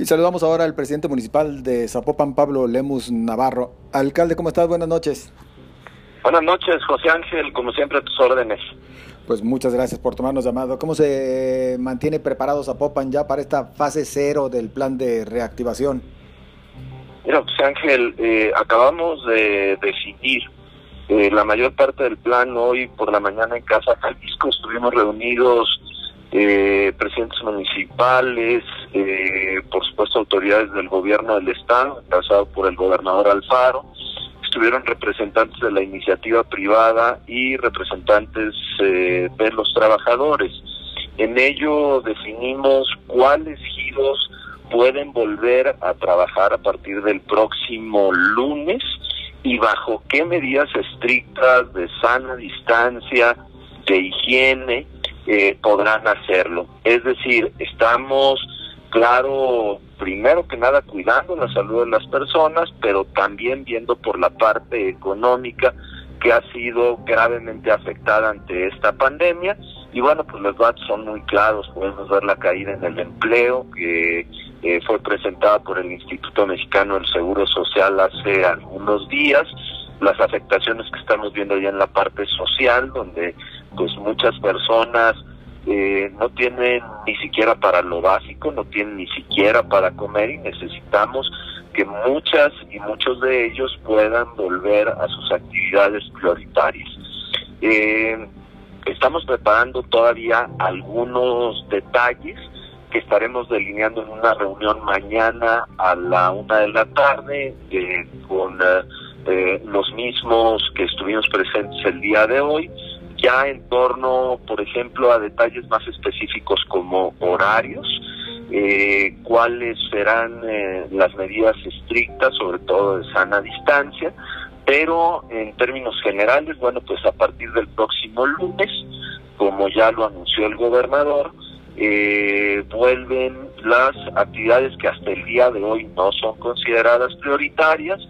Y saludamos ahora al presidente municipal de Zapopan, Pablo Lemus Navarro. Alcalde, ¿cómo estás? Buenas noches. Buenas noches, José Ángel, como siempre a tus órdenes. Pues muchas gracias por tomarnos llamado. ¿Cómo se mantiene preparado Zapopan ya para esta fase cero del plan de reactivación? Mira, José Ángel, eh, acabamos de decidir eh, la mayor parte del plan hoy por la mañana en Casa Jalisco. Estuvimos reunidos eh, presidentes municipales, eh, por supuesto autoridades del gobierno del estado, encabezado por el gobernador Alfaro, estuvieron representantes de la iniciativa privada y representantes eh, de los trabajadores. En ello definimos cuáles giros pueden volver a trabajar a partir del próximo lunes y bajo qué medidas estrictas de sana distancia, de higiene, eh, podrán hacerlo. Es decir, estamos, claro, primero que nada cuidando la salud de las personas, pero también viendo por la parte económica que ha sido gravemente afectada ante esta pandemia. Y bueno, pues los datos son muy claros, podemos ver la caída en el empleo que eh, fue presentada por el Instituto Mexicano del Seguro Social hace algunos días, las afectaciones que estamos viendo ya en la parte social, donde pues muchas personas eh, no tienen ni siquiera para lo básico, no tienen ni siquiera para comer y necesitamos que muchas y muchos de ellos puedan volver a sus actividades prioritarias. Eh, estamos preparando todavía algunos detalles que estaremos delineando en una reunión mañana a la una de la tarde eh, con los mismos que estuvimos presentes el día de hoy ya en torno, por ejemplo, a detalles más específicos como horarios, eh, cuáles serán eh, las medidas estrictas, sobre todo de sana distancia, pero en términos generales, bueno, pues a partir del próximo lunes, como ya lo anunció el gobernador, eh, vuelven las actividades que hasta el día de hoy no son consideradas prioritarias,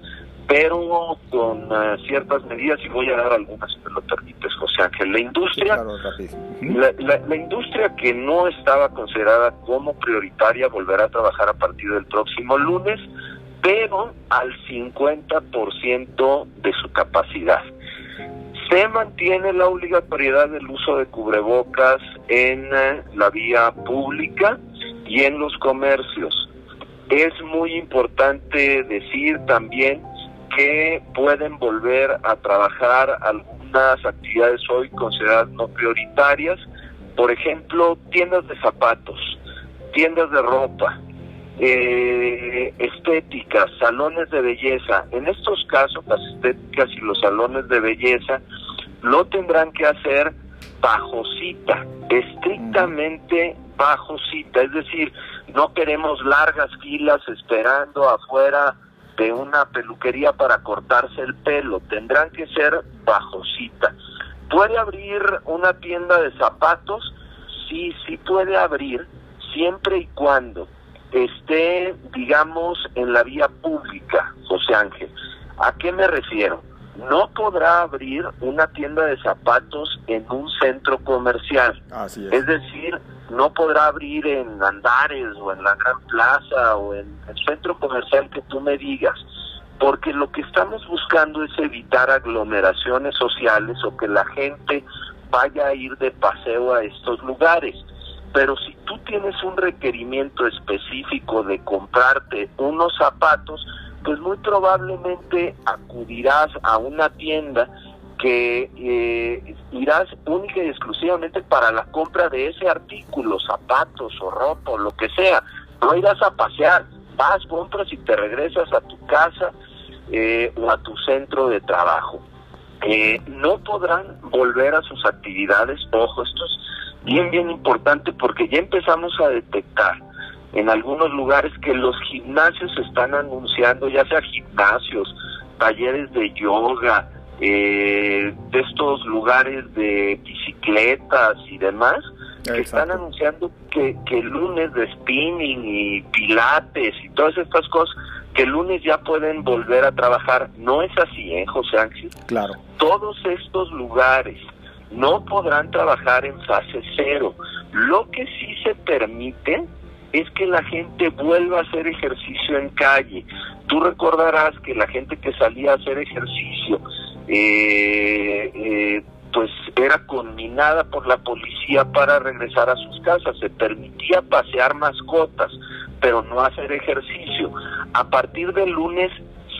pero con uh, ciertas medidas, y voy a dar algunas si me lo permites, Ángel. La industria, la, la, la, industria que no estaba considerada como prioritaria volverá a trabajar a partir del próximo lunes, pero al 50% de su capacidad. Se mantiene la obligatoriedad del uso de cubrebocas en uh, la vía pública y en los comercios. Es muy importante decir también que pueden volver a trabajar algunas actividades hoy consideradas no prioritarias, por ejemplo, tiendas de zapatos, tiendas de ropa, eh, estéticas, salones de belleza. En estos casos, las estéticas y los salones de belleza lo tendrán que hacer bajo cita, estrictamente bajo cita, es decir, no queremos largas filas esperando afuera de una peluquería para cortarse el pelo, tendrán que ser bajo cita. ¿Puede abrir una tienda de zapatos? Sí, sí puede abrir, siempre y cuando esté, digamos, en la vía pública, José Ángel. ¿A qué me refiero? No podrá abrir una tienda de zapatos en un centro comercial. Así es. es decir, no podrá abrir en Andares o en la Gran Plaza o en el centro comercial que tú me digas, porque lo que estamos buscando es evitar aglomeraciones sociales o que la gente vaya a ir de paseo a estos lugares. Pero si tú tienes un requerimiento específico de comprarte unos zapatos, pues muy probablemente acudirás a una tienda que eh, irás única y exclusivamente para la compra de ese artículo, zapatos o ropa o lo que sea. No irás a pasear, vas, compras y te regresas a tu casa eh, o a tu centro de trabajo. Eh, no podrán volver a sus actividades, ojo, esto es bien, bien importante porque ya empezamos a detectar en algunos lugares que los gimnasios están anunciando, ya sea gimnasios, talleres de yoga, eh, de estos lugares de bicicletas y demás, que están anunciando que, que el lunes de spinning y pilates y todas estas cosas, que el lunes ya pueden volver a trabajar. No es así, ¿eh, José Ángel? Claro. Todos estos lugares no podrán trabajar en fase cero. Lo que sí se permite es que la gente vuelva a hacer ejercicio en calle. Tú recordarás que la gente que salía a hacer ejercicio, eh, eh, pues era conminada por la policía para regresar a sus casas. Se permitía pasear mascotas, pero no hacer ejercicio. A partir del lunes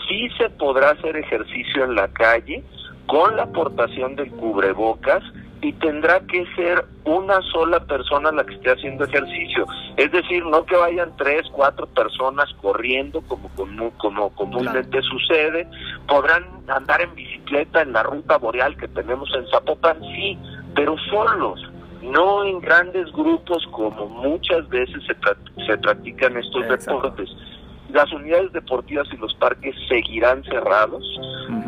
sí se podrá hacer ejercicio en la calle con la aportación del cubrebocas y tendrá que ser una sola persona la que esté haciendo ejercicio. Es decir, no que vayan tres, cuatro personas corriendo como, como, como comúnmente sucede. Podrán andar en bicicleta en la ruta boreal que tenemos en Zapopan, sí, pero solos, no en grandes grupos como muchas veces se, se practican estos deportes las unidades deportivas y los parques seguirán cerrados,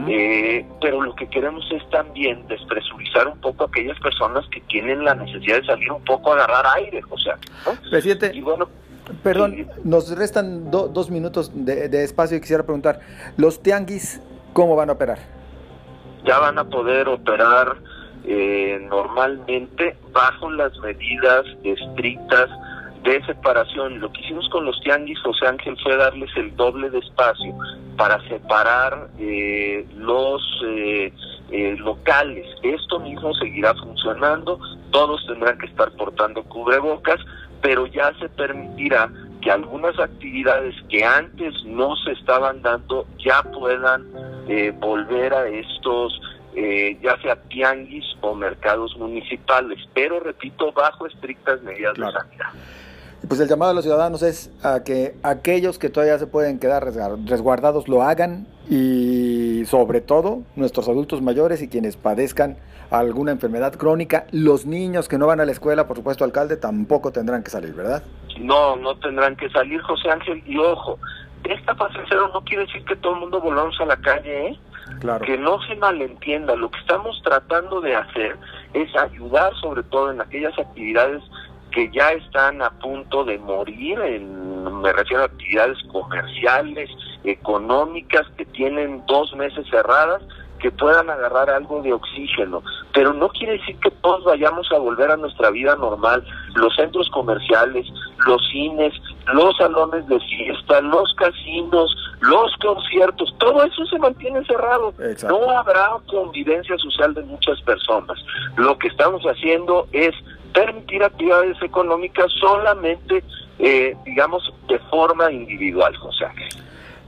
eh, pero lo que queremos es también despresurizar un poco a aquellas personas que tienen la necesidad de salir un poco a agarrar aire, o sea. Presidente, bueno, perdón, nos restan dos minutos de, espacio y quisiera preguntar, ¿los tianguis cómo van a operar? Ya van a poder operar eh, normalmente bajo las medidas estrictas de separación. Lo que hicimos con los tianguis, José Ángel, fue darles el doble de espacio para separar eh, los eh, eh, locales. Esto mismo seguirá funcionando, todos tendrán que estar portando cubrebocas, pero ya se permitirá que algunas actividades que antes no se estaban dando ya puedan volver a estos ya sea tianguis o mercados municipales, pero repito, bajo estrictas medidas de sanidad. Pues el llamado a los ciudadanos es a que aquellos que todavía se pueden quedar resguardados lo hagan y sobre todo nuestros adultos mayores y quienes padezcan alguna enfermedad crónica, los niños que no van a la escuela, por supuesto, alcalde, tampoco tendrán que salir, ¿verdad? No, no tendrán que salir, José Ángel, y ojo, esta fase cero no quiere decir que todo el mundo volvamos a la calle, ¿eh? Claro. Que no se malentienda, lo que estamos tratando de hacer es ayudar sobre todo en aquellas actividades que ya están a punto de morir, en, me refiero a actividades comerciales, económicas, que tienen dos meses cerradas, que puedan agarrar algo de oxígeno. Pero no quiere decir que todos vayamos a volver a nuestra vida normal. Los centros comerciales, los cines, los salones de fiesta, los casinos, los conciertos, todo eso se mantiene cerrado. No habrá convivencia social de muchas personas. Lo que estamos haciendo es permitir actividades económicas solamente, eh, digamos, de forma individual, José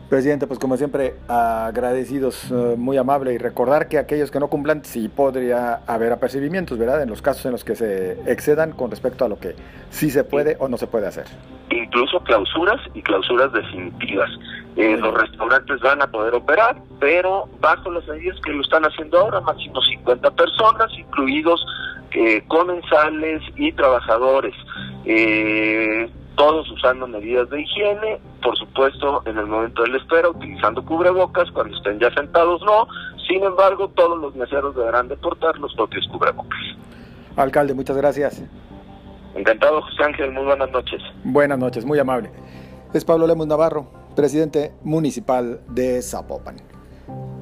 Presidente, pues como siempre, agradecidos, eh, muy amable, y recordar que aquellos que no cumplan, sí podría haber apercibimientos, ¿verdad? En los casos en los que se excedan con respecto a lo que sí se puede o no se puede hacer. Incluso clausuras y clausuras definitivas. Eh, los restaurantes van a poder operar, pero bajo las medidas que lo están haciendo ahora, máximo 50 personas, incluidos eh, comensales y trabajadores, eh, todos usando medidas de higiene, por supuesto en el momento de la espera utilizando cubrebocas, cuando estén ya sentados no, sin embargo todos los meseros deberán de portar los propios cubrebocas. Alcalde, muchas gracias. Encantado, José Ángel, muy buenas noches. Buenas noches, muy amable. Es Pablo Lemos Navarro, presidente municipal de Zapopan.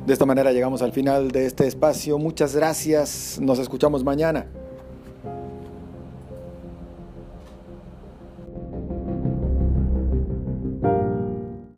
De esta manera llegamos al final de este espacio. Muchas gracias. Nos escuchamos mañana.